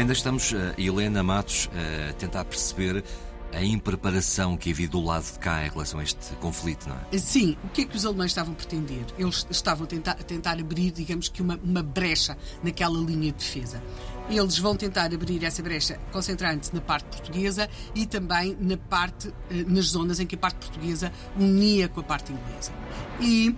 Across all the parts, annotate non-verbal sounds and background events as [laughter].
Ainda estamos, uh, Helena Matos, uh, a tentar perceber a impreparação que havia do lado de cá em relação a este conflito, não é? Sim, o que é que os alemães estavam a pretender? Eles estavam a tentar, a tentar abrir, digamos que, uma, uma brecha naquela linha de defesa. Eles vão tentar abrir essa brecha concentrando-se na parte portuguesa e também na parte, eh, nas zonas em que a parte portuguesa unia com a parte inglesa. E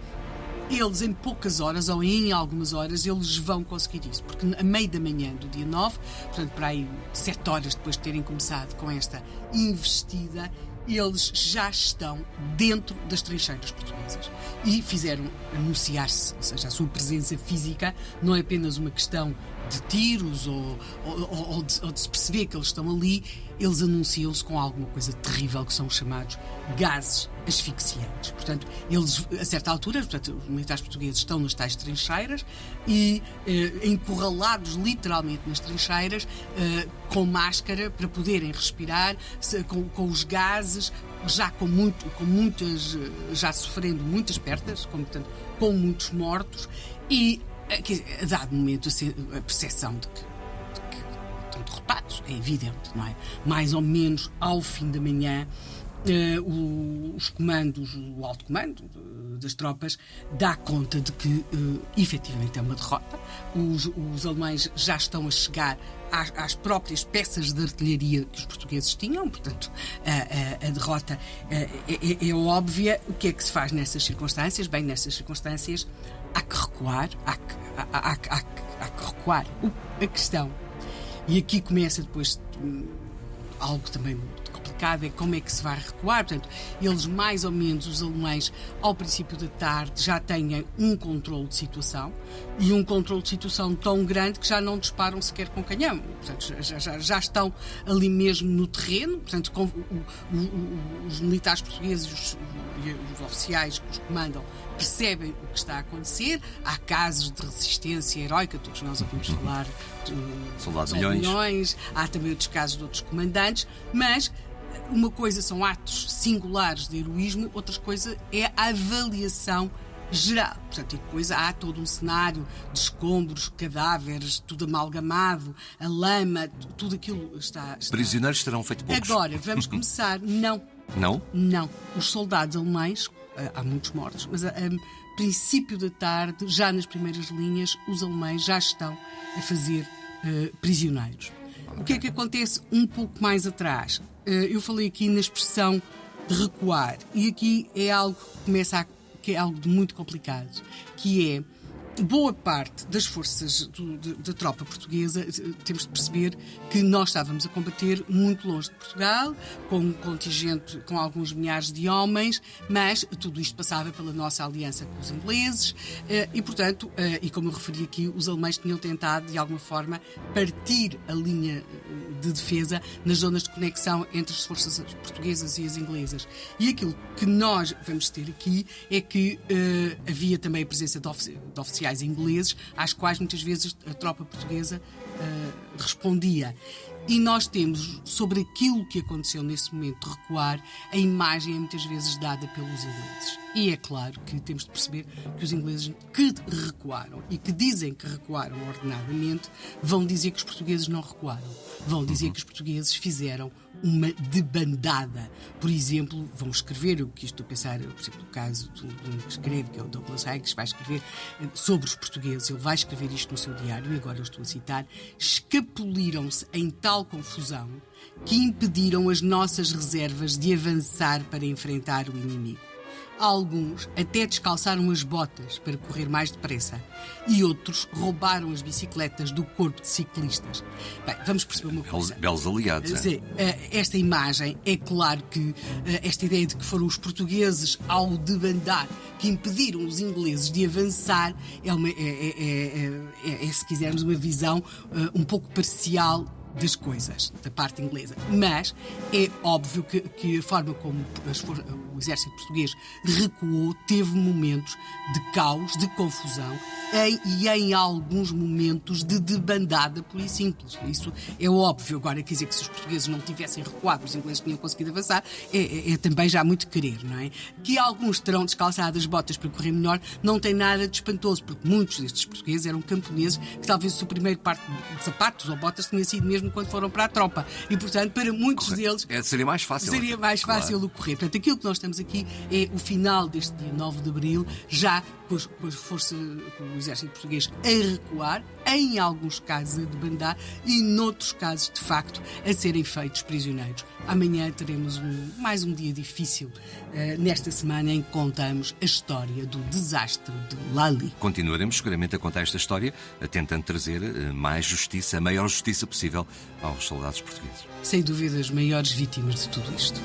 eles em poucas horas ou em algumas horas eles vão conseguir isso, porque a meio da manhã do dia 9, portanto para aí 7 horas depois de terem começado com esta investida, eles já estão dentro das trincheiras portuguesas e fizeram anunciar-se, ou seja, a sua presença física não é apenas uma questão de tiros ou, ou, ou, de, ou de se perceber que eles estão ali, eles anunciam-se com alguma coisa terrível que são os chamados gases asfixiantes. Portanto, eles, a certa altura, portanto, os militares portugueses estão nas tais trincheiras e eh, encurralados literalmente nas trincheiras, eh, com máscara para poderem respirar, se, com, com, os gases, já com, muito, com muitas, eh, já sofrendo muitas perdas, com, portanto, com muitos mortos e a dado momento a percepção de que, de que estão derrotados, é evidente, não é? Mais ou menos ao fim da manhã, Uh, os comandos, o alto comando das tropas, dá conta de que uh, efetivamente é uma derrota. Os, os alemães já estão a chegar às, às, próprias peças de artilharia que os portugueses tinham, portanto, a, a, a derrota uh, é, é, é, óbvia. O que é que se faz nessas circunstâncias? Bem, nessas circunstâncias há que recuar, há que, há, há, há, há que recuar. A questão, e aqui começa depois hum, algo também complicado é como é que se vai recuar. Portanto, eles, mais ou menos, os alemães, ao princípio da tarde, já têm um controle de situação e um controle de situação tão grande que já não disparam sequer com canhão. Portanto, já, já, já estão ali mesmo no terreno. Portanto, com, o, o, os militares portugueses os, os oficiais que os comandam percebem o que está a acontecer. Há casos de resistência heroica, todos nós ouvimos uhum. falar de soldados milhões. Há também outros casos de outros comandantes, mas uma coisa são atos singulares de heroísmo, outra coisa é a avaliação geral. Portanto, e depois há todo um cenário de escombros, cadáveres, tudo amalgamado, a lama, tudo aquilo está. está... Prisioneiros terão feito poucos. Agora, vamos [laughs] começar. Não. Não? Não. Os soldados alemães, eh, há muitos mortos, mas a, a princípio da tarde, já nas primeiras linhas, os alemães já estão a fazer uh, prisioneiros. O que é que acontece um pouco mais atrás? Eh, eu falei aqui na expressão de recuar, e aqui é algo que começa a, que é algo de muito complicado, que é boa parte das forças da tropa portuguesa, eh, temos de perceber que nós estávamos a combater muito longe de Portugal, com um contingente com alguns milhares de homens, mas tudo isto passava pela nossa aliança com os ingleses eh, e, portanto, eh, e como eu referi aqui, os alemães tinham tentado, de alguma forma, partir a linha de defesa nas zonas de conexão entre as forças portuguesas e as inglesas. E aquilo que nós vamos ter aqui é que havia também a presença de oficiais oficiais ingleses, às quais muitas vezes a tropa portuguesa uh, respondia. E nós temos, sobre aquilo que aconteceu nesse momento de recuar, a imagem é muitas vezes dada pelos ingleses. E é claro que temos de perceber que os ingleses que recuaram e que dizem que recuaram ordenadamente, vão dizer que os portugueses não recuaram. Vão dizer que os portugueses fizeram uma debandada. Por exemplo, vão escrever, eu que estou a pensar, por exemplo, no caso de um que escreve, que é o Douglas Higgs, vai escrever eh, sobre os portugueses, ele vai escrever isto no seu diário, e agora eu estou a citar, escapuliram-se em tal confusão que impediram as nossas reservas de avançar para enfrentar o inimigo. Alguns até descalçaram as botas para correr mais depressa e outros roubaram as bicicletas do corpo de ciclistas. Bem, vamos perceber uma coisa. Belos aliados. É? Eh, esta imagem, é claro que eh, esta ideia de que foram os portugueses, ao debandar, que impediram os ingleses de avançar, é, uma, é, é, é, é se quisermos, uma visão um pouco parcial das coisas, da parte inglesa. Mas é óbvio que, que a forma como o exército português recuou teve momentos de caos, de confusão em, e em alguns momentos de debandada pura e simples. Isso é óbvio. Agora, quer dizer que se os portugueses não tivessem recuado, os ingleses tinham conseguido avançar, é, é, é também já muito querer, não é? Que alguns terão descalçado as botas para correr melhor não tem nada de espantoso, porque muitos destes portugueses eram camponeses que talvez o seu primeiro par de sapatos ou botas tinha sido mesmo quando foram para a tropa. E, portanto, para muitos Correto. deles. É, seria mais fácil. Seria mais fácil claro. o correr. Portanto, aquilo que nós estamos aqui é o final deste dia 9 de abril, já com, com a força, com o exército português a recuar, em alguns casos a debandar e, noutros casos, de facto, a serem feitos prisioneiros. Amanhã teremos um, mais um dia difícil uh, nesta semana em que contamos a história do desastre de Lali. Continuaremos seguramente a contar esta história, tentando trazer uh, mais justiça, a maior justiça possível aos soldados portugueses. Sem dúvida, as maiores vítimas de tudo isto.